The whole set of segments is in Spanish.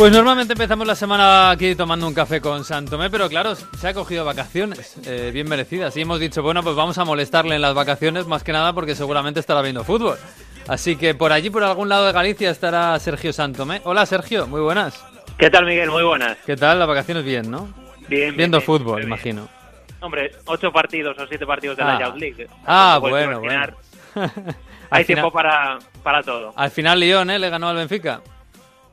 Pues normalmente empezamos la semana aquí tomando un café con Santomé, pero claro, se ha cogido vacaciones, eh, bien merecidas. Y hemos dicho, bueno, pues vamos a molestarle en las vacaciones, más que nada porque seguramente estará viendo fútbol. Así que por allí, por algún lado de Galicia, estará Sergio Santomé. Hola Sergio, muy buenas. ¿Qué tal Miguel? Muy buenas. ¿Qué tal? Las vacaciones bien, ¿no? Bien. Viendo bien, fútbol, bien. imagino. Hombre, ocho partidos o siete partidos de Ah. la Youth League. Ah, bueno, bueno. imaginar, Hay final- tiempo para, para todo. Al final Lyon, ¿eh? Le ganó al Benfica.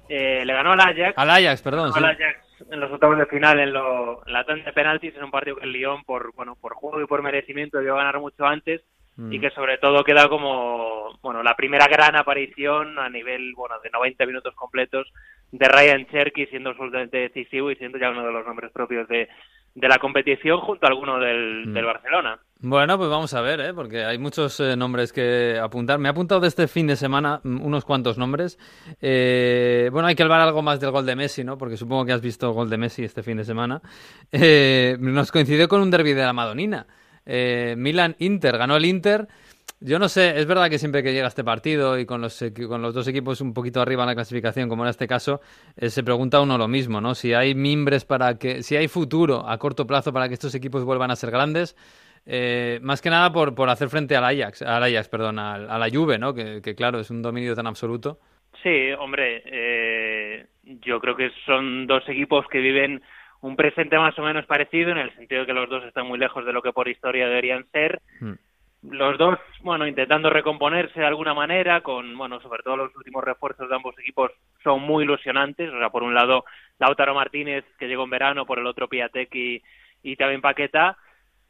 Eh, le ganó al Ajax. Al Ajax, perdón. ganó sí. al Ajax en los octavos de final en, lo, en la tanda de penaltis en un partido que el Lyon por bueno por juego y por merecimiento debió ganar mucho antes Mm. y que sobre todo queda como bueno la primera gran aparición a nivel bueno de 90 minutos completos de Ryan Cherky siendo absolutamente decisivo y siendo ya uno de los nombres propios de, de la competición junto a alguno del, Mm. del Barcelona. Bueno, pues vamos a ver, ¿eh? porque hay muchos eh, nombres que apuntar. Me he apuntado de este fin de semana mm, unos cuantos nombres. Eh, bueno, hay que hablar algo más del gol de Messi, ¿no? Porque supongo que has visto gol de Messi este fin de semana. Eh, nos coincidió con un derby de la Madonina. Eh, Milan-Inter, ganó el Inter. Yo no sé, es verdad que siempre que llega este partido y con los, con los dos equipos un poquito arriba en la clasificación, como en este caso, eh, se pregunta uno lo mismo, ¿no? Si hay mimbres para que, si hay futuro a corto plazo para que estos equipos vuelvan a ser grandes, eh, más que nada por, por hacer frente al Ajax, al Ajax, perdón, al- a la Juve, ¿no? Que, que, claro, es un dominio tan absoluto. Sí, hombre, eh, yo creo que son dos equipos que viven un presente más o menos parecido en el sentido de que los dos están muy lejos de lo que por historia deberían ser. Hmm. Los dos, bueno, intentando recomponerse de alguna manera, con, bueno, sobre todo los últimos refuerzos de ambos equipos son muy ilusionantes. O sea, por un lado, Lautaro Martínez, que llegó en verano, por el otro, Piatek y, y también Paqueta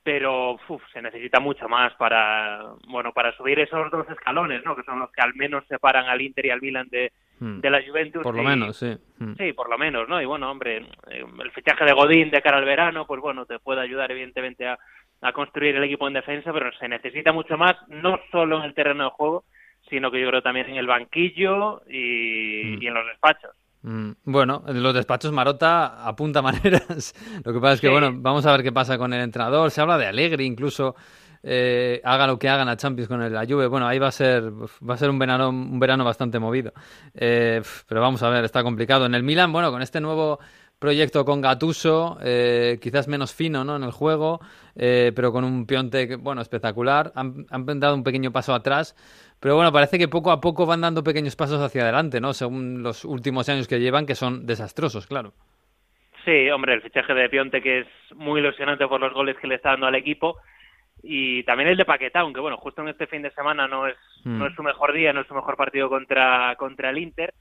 pero uf, se necesita mucho más para bueno para subir esos dos escalones no que son los que al menos separan al Inter y al Milan de, Hmm. de la Juventus Por lo y- menos, sí. Hmm. sí por lo menos no y bueno hombre eh, el fichaje de Godín de cara al verano pues bueno te puede ayudar evidentemente a, a construir el equipo en defensa pero se necesita mucho más no solo en el terreno de juego sino que yo creo también en el banquillo y, Mm. y en los despachos Bueno, en los despachos Marota apunta maneras. Lo que pasa es que, Sí. bueno, vamos a ver qué pasa con el entrenador. Se habla de Alegre, incluso eh, haga lo que hagan a Champions con el- la Juve. Bueno, ahí va a ser va a ser un verano un verano bastante movido. Eh, pero vamos a ver, está complicado. En el Milan, bueno, con este nuevo proyecto con Gattuso, eh, quizás menos fino, ¿no? En el juego, pero con un Piontek, bueno, espectacular. Han, han dado un pequeño paso atrás. Pero bueno, parece que poco a poco van dando pequeños pasos hacia adelante, ¿no? Según los últimos años que llevan, que son desastrosos, claro. Sí, hombre, el fichaje de Pionte que es muy ilusionante por los goles que le está dando al equipo y también el de Paquetá, aunque bueno, justo en este fin de semana no es Mm. no es su mejor día, no es su mejor partido contra contra el Inter.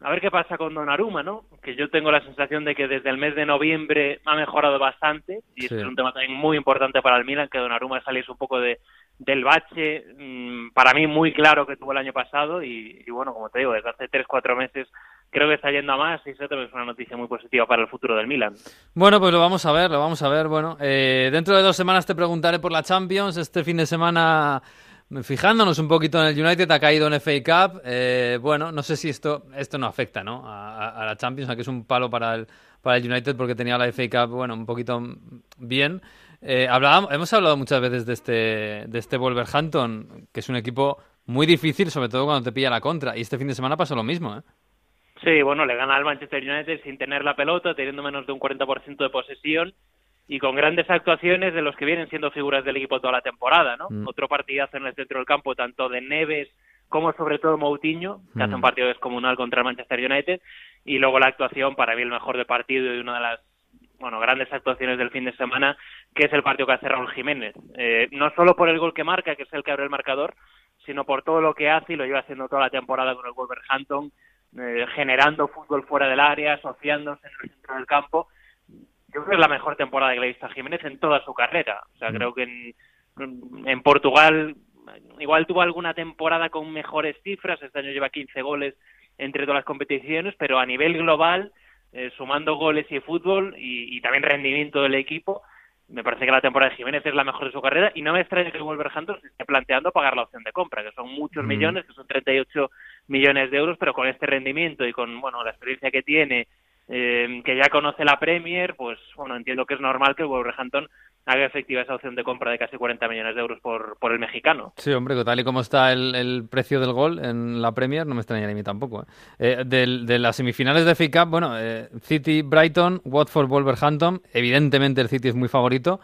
A ver qué pasa con Donnarumma, ¿no? Que yo tengo la sensación de que desde el mes de noviembre ha mejorado bastante y Sí. este es un tema también muy importante para el Milan que Donnarumma saliese un poco de del bache, mm, para mí muy claro que tuvo el año pasado y, bueno, como te digo, desde hace tres, cuatro meses creo que está yendo a más y eso también es una noticia muy positiva para el futuro del Milan. Bueno, pues lo vamos a ver, lo vamos a ver. Bueno, eh, dentro de dos semanas te preguntaré por la Champions. Este fin de semana, fijándonos un poquito en el United, ha caído en FA Cup. Eh, bueno, no sé si esto esto no afecta ¿no? A, la Champions, aunque es un palo para el, para el United porque tenía la FA Cup, bueno, un poquito bien. Eh, hablábamos- hemos hablado muchas veces de este, de este Wolverhampton, que es un equipo muy difícil, sobre todo cuando te pilla la contra. Y este fin de semana pasó lo mismo, ¿eh? Sí, bueno, le gana al Manchester United sin tener la pelota, teniendo menos de un 40% de posesión y con grandes actuaciones de los que vienen siendo figuras del equipo toda la temporada, ¿no? Mm. Otro partidazo en el centro del campo, tanto de Neves como sobre todo Moutinho, que hace Mm. un partido descomunal contra el Manchester United, y luego la actuación, para mí el mejor del partido y una de las bueno, grandes actuaciones del fin de semana, que es el partido que hace Raúl Jiménez. Eh, no solo por el gol que marca, que es el que abre el marcador, sino por todo lo que hace y lo lleva haciendo toda la temporada con el Wolverhampton, eh, generando fútbol fuera del área, asociándose en el centro del campo. Yo creo que es la mejor temporada visto a Jiménez en toda su carrera. O sea, Mm. creo que en, en Portugal igual tuvo alguna temporada con mejores cifras. Este año lleva 15 goles entre todas las competiciones, pero a nivel global, eh, sumando goles y fútbol y, y también rendimiento del equipo, me parece que la temporada de Jiménez es la mejor de su carrera y no me extraña que Wolverhampton se esté planteando pagar la opción de compra, que son muchos Mm. millones, que son 38 millones de euros, pero con este rendimiento y con bueno la experiencia que tiene, eh, que ya conoce la Premier, pues bueno entiendo que es normal que Wolverhampton haga efectiva esa opción de compra de casi 40 millones de euros por, por el mexicano. Sí, hombre, tal y como está el, precio del gol en la Premier, no me extrañaría a mí tampoco. ¿eh? Eh, de, las semifinales de FA Cup, bueno, eh, City, Brighton, Watford, Wolverhampton, evidentemente el City es muy favorito,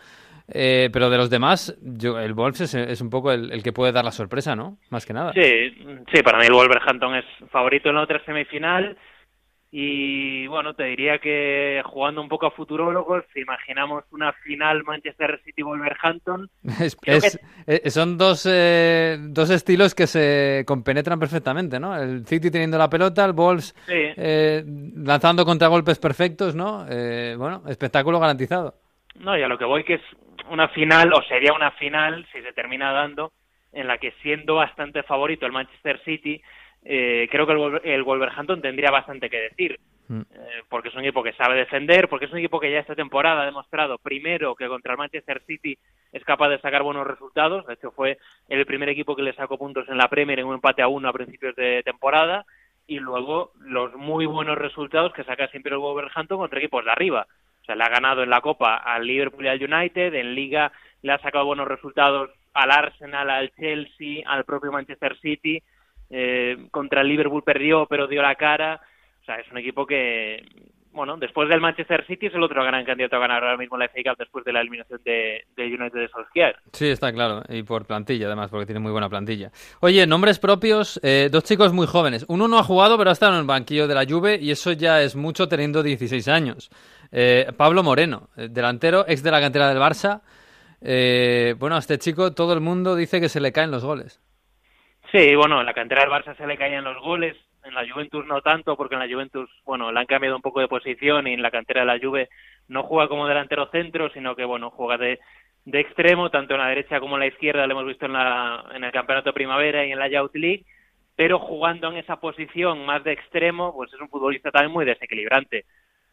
pero de los demás, yo, el Wolves es, un poco el, el, que puede dar la sorpresa, ¿no? Más que nada. Sí, sí, para mí el Wolverhampton es favorito en la otra semifinal y bueno, te diría que jugando un poco a futurólogos, si imaginamos una final Manchester City-Wolverhampton. Eh, son dos, eh, dos estilos que se compenetran perfectamente, ¿no? El City teniendo la pelota, el Wolves eh, lanzando contragolpes perfectos, ¿no? bueno, espectáculo garantizado. No, y a lo que voy que es una final, o sería una final, si se termina dando, en la que siendo bastante favorito el Manchester City eh, creo que el, Wolverhampton tendría bastante que decir, mm. eh, porque es un equipo que sabe defender, porque es un equipo que ya esta temporada ha demostrado, primero, que contra el Manchester City es capaz de sacar buenos resultados, de hecho fue el primer equipo que le sacó puntos en la Premier en un empate a uno a principios de temporada, y luego los muy buenos resultados que saca siempre el Wolverhampton contra equipos de arriba. O sea, le ha ganado en la Copa al Liverpool y al United, en Liga le ha sacado buenos resultados al Arsenal, al Chelsea, al propio Manchester City, eh, contra el Liverpool perdió, pero dio la cara. O sea, es un equipo que, bueno, después del Manchester City es el otro gran candidato a ganar ahora mismo la FA Cup después de la eliminación de, United de Solskjaer. Sí, está claro. Y por plantilla, además, porque tiene muy buena plantilla. Oye, nombres propios, eh, dos chicos muy jóvenes. Uno no ha jugado, pero ha estado en el banquillo de la Juve y eso ya es mucho teniendo 16 años. Eh, Pablo Moreno, delantero, ex de la cantera del Barça. bueno, a este chico todo el mundo dice que se le caen los goles. Sí, bueno, en la cantera del Barça se le caían los goles, en la Juventus no tanto, porque en la Juventus, bueno, le han cambiado un poco de posición y en la cantera de la Juve no juega como delantero centro, sino que, bueno, juega de, de extremo, tanto en la derecha como en la izquierda, lo hemos visto en, la, en el Campeonato Primavera y en la Youth League, pero jugando en esa posición más de extremo, pues es un futbolista también muy desequilibrante.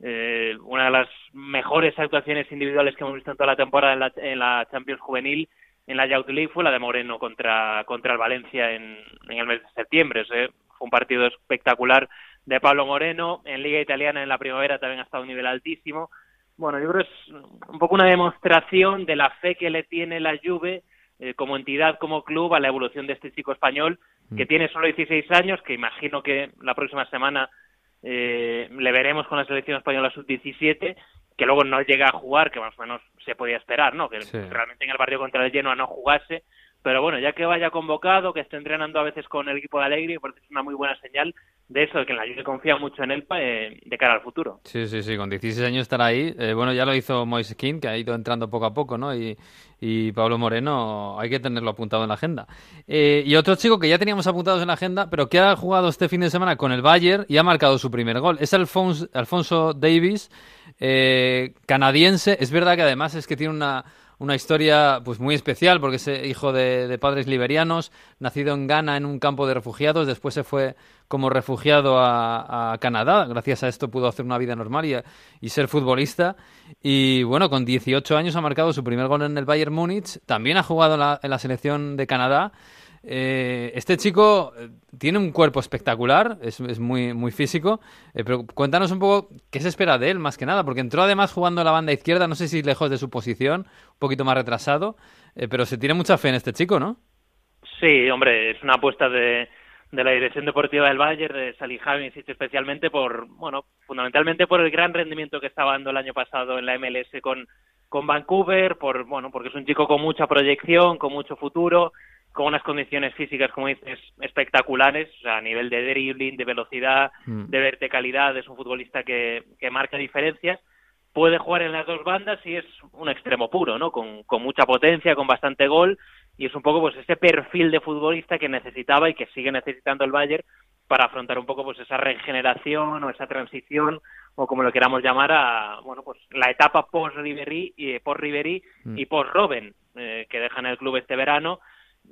Eh, una de las mejores actuaciones individuales que hemos visto en toda la temporada en la, en la Champions Juvenil en la Youth League fue la de Moreno contra, contra el Valencia en, en el mes de septiembre. fue un partido espectacular de Pablo Moreno. En Liga Italiana en la primavera también ha estado a un nivel altísimo. Bueno, yo creo que es un poco una demostración de la fe que le tiene la Juve eh, como entidad, como club, a la evolución de este chico español que mm. tiene solo 16 años, que imagino que la próxima semana eh, le veremos con la selección española sub-17 que luego no llega a jugar, que más o menos se podía esperar, ¿no? Que realmente en el partido contra el Genoa no jugase, pero bueno, ya que vaya convocado, que esté entrenando a veces con el equipo de Alegre, porque es una muy buena señal de eso, de que la Juve confía mucho en él eh, de cara al futuro. Sí, sí, sí, con 16 años estar ahí. Eh, bueno, ya lo hizo Moise King, que ha ido entrando poco a poco, ¿no? Y, y Pablo Moreno hay que tenerlo apuntado en la agenda. Eh, y otro chico que ya teníamos apuntados en la agenda, pero que ha jugado este fin de semana con el Bayern y ha marcado su primer gol, es Alfonso, Alfonso Davis, canadiense. Es verdad que además es que tiene una una historia pues muy especial porque es hijo de, padres liberianos, nacido en Ghana en un campo de refugiados, después se fue como refugiado a, Canadá, gracias a esto pudo hacer una vida normal y, y, ser futbolista. Y bueno, con 18 años ha marcado su primer gol en el Bayern Múnich, también ha jugado en la selección de Canadá eh, este chico eh, tiene un cuerpo espectacular, es, muy, muy físico, eh, pero cuéntanos un poco qué se espera de él, más que nada, porque entró además jugando a la banda izquierda, no sé si lejos de su posición, un poquito más retrasado, pero se tiene mucha fe en este chico, ¿no? Sí, hombre, es una apuesta de, de la dirección deportiva del Bayern, de Salihamidzic especialmente por, bueno, fundamentalmente por el gran rendimiento que estaba dando el año pasado en la MLS con, con Vancouver, por, bueno, porque es un chico con mucha proyección, con mucho futuro, con unas condiciones físicas, como dices, espectaculares, o sea, a nivel de dribbling, de velocidad, mm. de verticalidad, es un futbolista que, que marca diferencias, puede jugar en las dos bandas y es un extremo puro, ¿no? Con, con mucha potencia, con bastante gol, y es un poco pues ese perfil de futbolista que necesitaba y que sigue necesitando el Bayern para afrontar un poco pues esa regeneración o esa transición o como lo queramos llamar a bueno pues la etapa post Ribery y post Ribery mm. y post Robben eh, que dejan el club este verano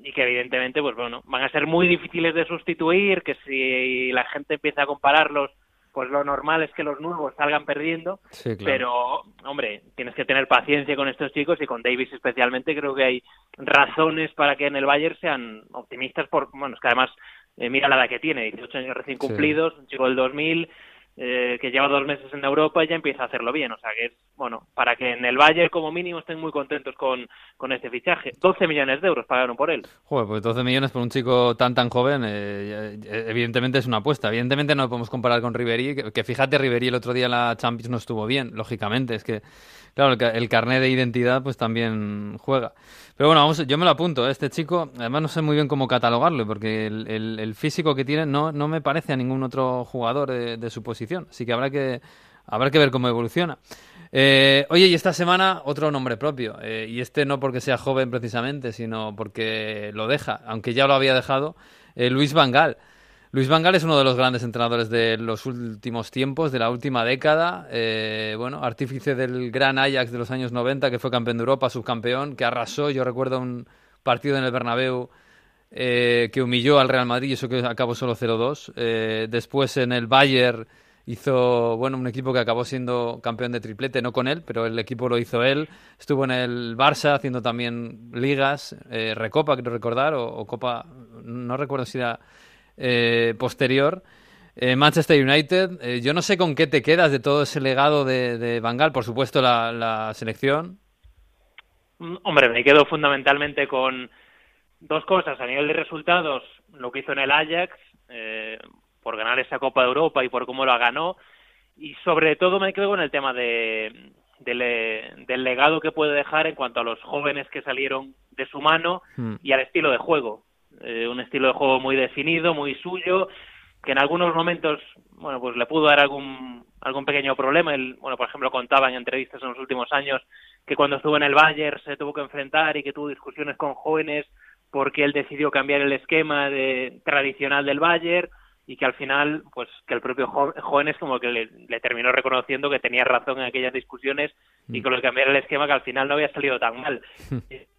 y que evidentemente pues bueno van a ser muy difíciles de sustituir que si la gente empieza a compararlos pues lo normal es que los nuevos salgan perdiendo. Pero hombre tienes que tener paciencia con estos chicos y con Davis especialmente creo que hay razones para que en el Bayern sean optimistas por bueno es que además eh, mira la edad que tiene 18 años recién cumplidos un chico del 2000 eh, que lleva dos meses en Europa y ya empieza a hacerlo bien. O sea que es, bueno, para que en el Bayern como mínimo estén muy contentos con, con este fichaje. 12 millones de euros pagaron por él. Joder, pues 12 millones por un chico tan tan joven, eh, evidentemente es una apuesta. Evidentemente no podemos comparar con Ribery, que, fíjate, Ribery el otro día en la Champions no estuvo bien, lógicamente. Es que, claro, el, el carnet de identidad pues también juega. Pero bueno, vamos, yo me lo apunto. ¿eh? Este chico, además no sé muy bien cómo catalogarlo, porque el, el, físico que tiene no, no me parece a ningún otro jugador de, su posición. Así que habrá que, habrá que ver cómo evoluciona. Eh, oye, y esta semana otro nombre propio. Eh, y este no porque sea joven precisamente, sino porque lo deja, aunque ya lo había dejado, eh, Luis Vangal. Luis Vangal es uno de los grandes entrenadores de los últimos tiempos, de la última década. Bueno, artífice del gran Ajax de los años 90, que fue campeón de Europa, subcampeón, que arrasó. Yo recuerdo un partido en el Bernabéu que humilló al Real Madrid, y eso que acabó solo 0-2. Eh, después en el Bayern hizo, bueno, un equipo que acabó siendo campeón de triplete, no con él, pero el equipo lo hizo él. Estuvo en el Barça haciendo también ligas, eh, Recopa, quiero recordar, o, Copa, no recuerdo si era eh, posterior. Eh, Manchester United, eh, yo no sé con qué te quedas de todo ese legado de, de por supuesto la, la, selección. Hombre, me quedo fundamentalmente con dos cosas. A nivel de resultados, lo que hizo en el Ajax, eh, por ganar esa Copa de Europa y por cómo la ganó. Y sobre todo me quedo con el tema de, de del legado que puede dejar en cuanto a los jóvenes que salieron de su mano hmm. y al estilo de juego eh, un estilo de juego muy definido, muy suyo, que en algunos momentos, bueno, pues le pudo dar algún algún pequeño problema. Él, bueno, por ejemplo, contaba en entrevistas en los últimos años que cuando estuvo en el Bayern se tuvo que enfrentar y que tuvo discusiones con jóvenes porque él decidió cambiar el esquema de, tradicional del Bayern y que al final, pues que el propio jóvenes como que le, le, terminó reconociendo que tenía razón en aquellas discusiones y con lo que cambiar el esquema que al final no había salido tan mal.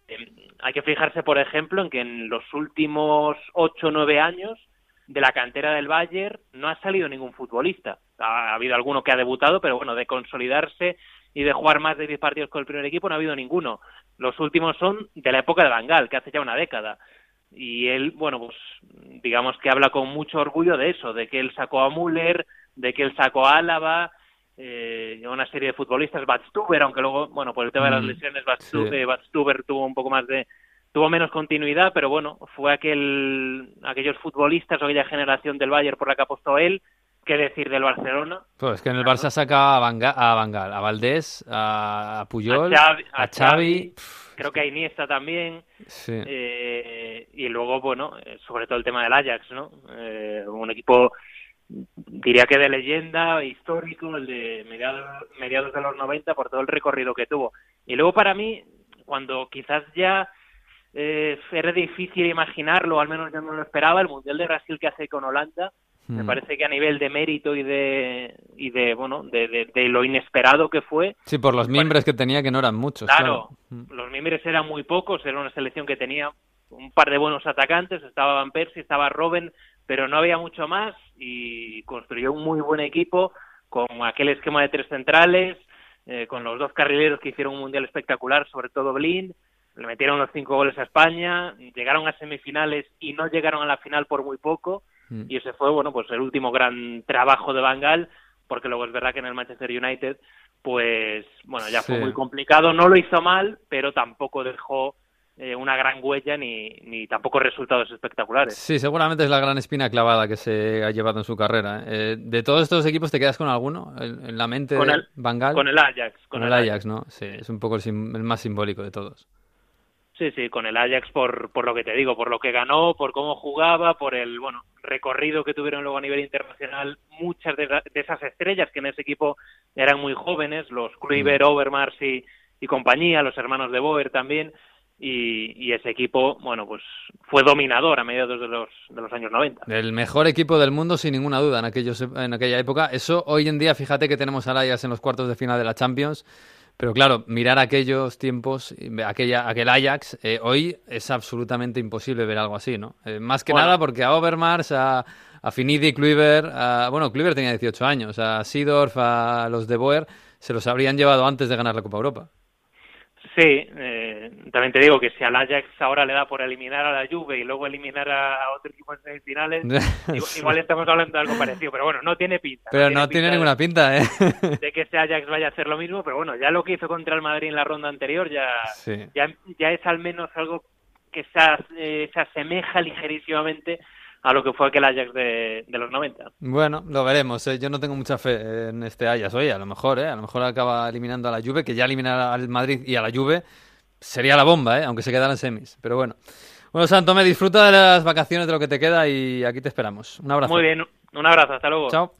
Eh, hay que fijarse, por ejemplo, en que en los últimos ocho o nueve años de la cantera del Bayern no ha salido ningún futbolista. Ha, ha, habido alguno que ha debutado, pero bueno, de consolidarse y de jugar más de diez partidos con el primer equipo no ha habido ninguno. Los últimos son de la época de Bangal, que hace ya una década. Y él, bueno, pues digamos que habla con mucho orgullo de eso, de que él sacó a Müller, de que él sacó a Álava, eh, una serie de futbolistas, Batstuber, aunque luego, bueno, por el tema de las lesiones, Batstuber, sí. Batstuber tuvo un poco más de, tuvo menos continuidad, pero bueno, fue aquel, aquellos futbolistas o aquella generación del Bayern por la que apostó él, qué decir del Barcelona. Pues es que en el Barça saca a Bangal, a, Bangal, a Valdés, a Puyol, a Xavi, a Xavi. creo que a Iniesta también, sí. eh, y luego, bueno, sobre todo el tema del Ajax, ¿no? Eh, un equipo diría que de leyenda, histórico, el de mediados, mediados de los 90 por todo el recorrido que tuvo. Y luego para mí, cuando quizás ya eh, era difícil imaginarlo, al menos yo no lo esperaba, el Mundial de Brasil que hace con Holanda, mm. me parece que a nivel de mérito y de, y de bueno, de, de, de lo inesperado que fue. Sí, por los miembros que tenía, que no eran muchos. Claro, claro. los miembros eran muy pocos, era una selección que tenía un par de buenos atacantes, estaba Van Persie, estaba Robben, pero no había mucho más y construyó un muy buen equipo con aquel esquema de tres centrales, eh, con los dos carrileros que hicieron un mundial espectacular, sobre todo Blind, le metieron los cinco goles a España, llegaron a semifinales y no llegaron a la final por muy poco, mm. y ese fue, bueno, pues el último gran trabajo de Bangal, porque luego es verdad que en el Manchester United, pues, bueno, ya fue muy complicado, no lo hizo mal, pero tampoco dejó eh, una gran huella ni, ni tampoco resultados espectaculares. Sí, seguramente es la gran espina clavada que se ha llevado en su carrera. Eh, de todos estos equipos, ¿te quedas con alguno en, la mente Con de el- Bangal? Con el Ajax. Con el Ajax, ¿no? Sí, es un poco el más simbólico de todos. Sí, sí, con el Ajax por, por lo que te digo, por lo que ganó, por cómo jugaba, por el bueno recorrido que tuvieron luego a nivel internacional. Muchas de, la- de esas estrellas que en ese equipo eran muy jóvenes, los Kluivert, Overmars y, y compañía, los hermanos de Boer también. Y, y ese equipo, bueno, pues fue dominador a mediados de los, de los años 90. El mejor equipo del mundo, sin ninguna duda, en, aquellos, en aquella época. Eso hoy en día, fíjate que tenemos al Ajax en los cuartos de final de la Champions. Pero claro, mirar aquellos tiempos, aquella, aquel Ajax, eh, hoy es absolutamente imposible ver algo así, ¿no? Eh, más que Bueno. nada porque a Overmars, a, a Finidi, Kluivert, a, bueno, Kluivert tenía 18 años, a Seedorf, a los de Boer, se los habrían llevado antes de ganar la Copa Europa. Sí, eh, también te digo que si al Ajax ahora le da por eliminar a la Juve y luego eliminar a otro equipo en semifinales, igual, estamos hablando de algo parecido, pero bueno, no tiene pinta. Pero no tiene, ninguna pinta, ¿eh? De que ese Ajax vaya a hacer lo mismo, pero bueno, ya lo que hizo contra el Madrid en la ronda anterior ya, ya, ya es al menos algo que se, eh, se asemeja ligerísimamente a lo que fue aquel Ajax de, los 90. Bueno, lo veremos. ¿eh? Yo no tengo mucha fe en este Ajax. Oye, a lo mejor, ¿eh? a lo mejor acaba eliminando a la Juve, que ya eliminará al Madrid y a la Juve sería la bomba, ¿eh? aunque se quedaran semis. Pero bueno. Bueno, Santo, me disfruta de las vacaciones de lo que te queda y aquí te esperamos. Un abrazo. Muy bien, un abrazo, hasta luego. Chao.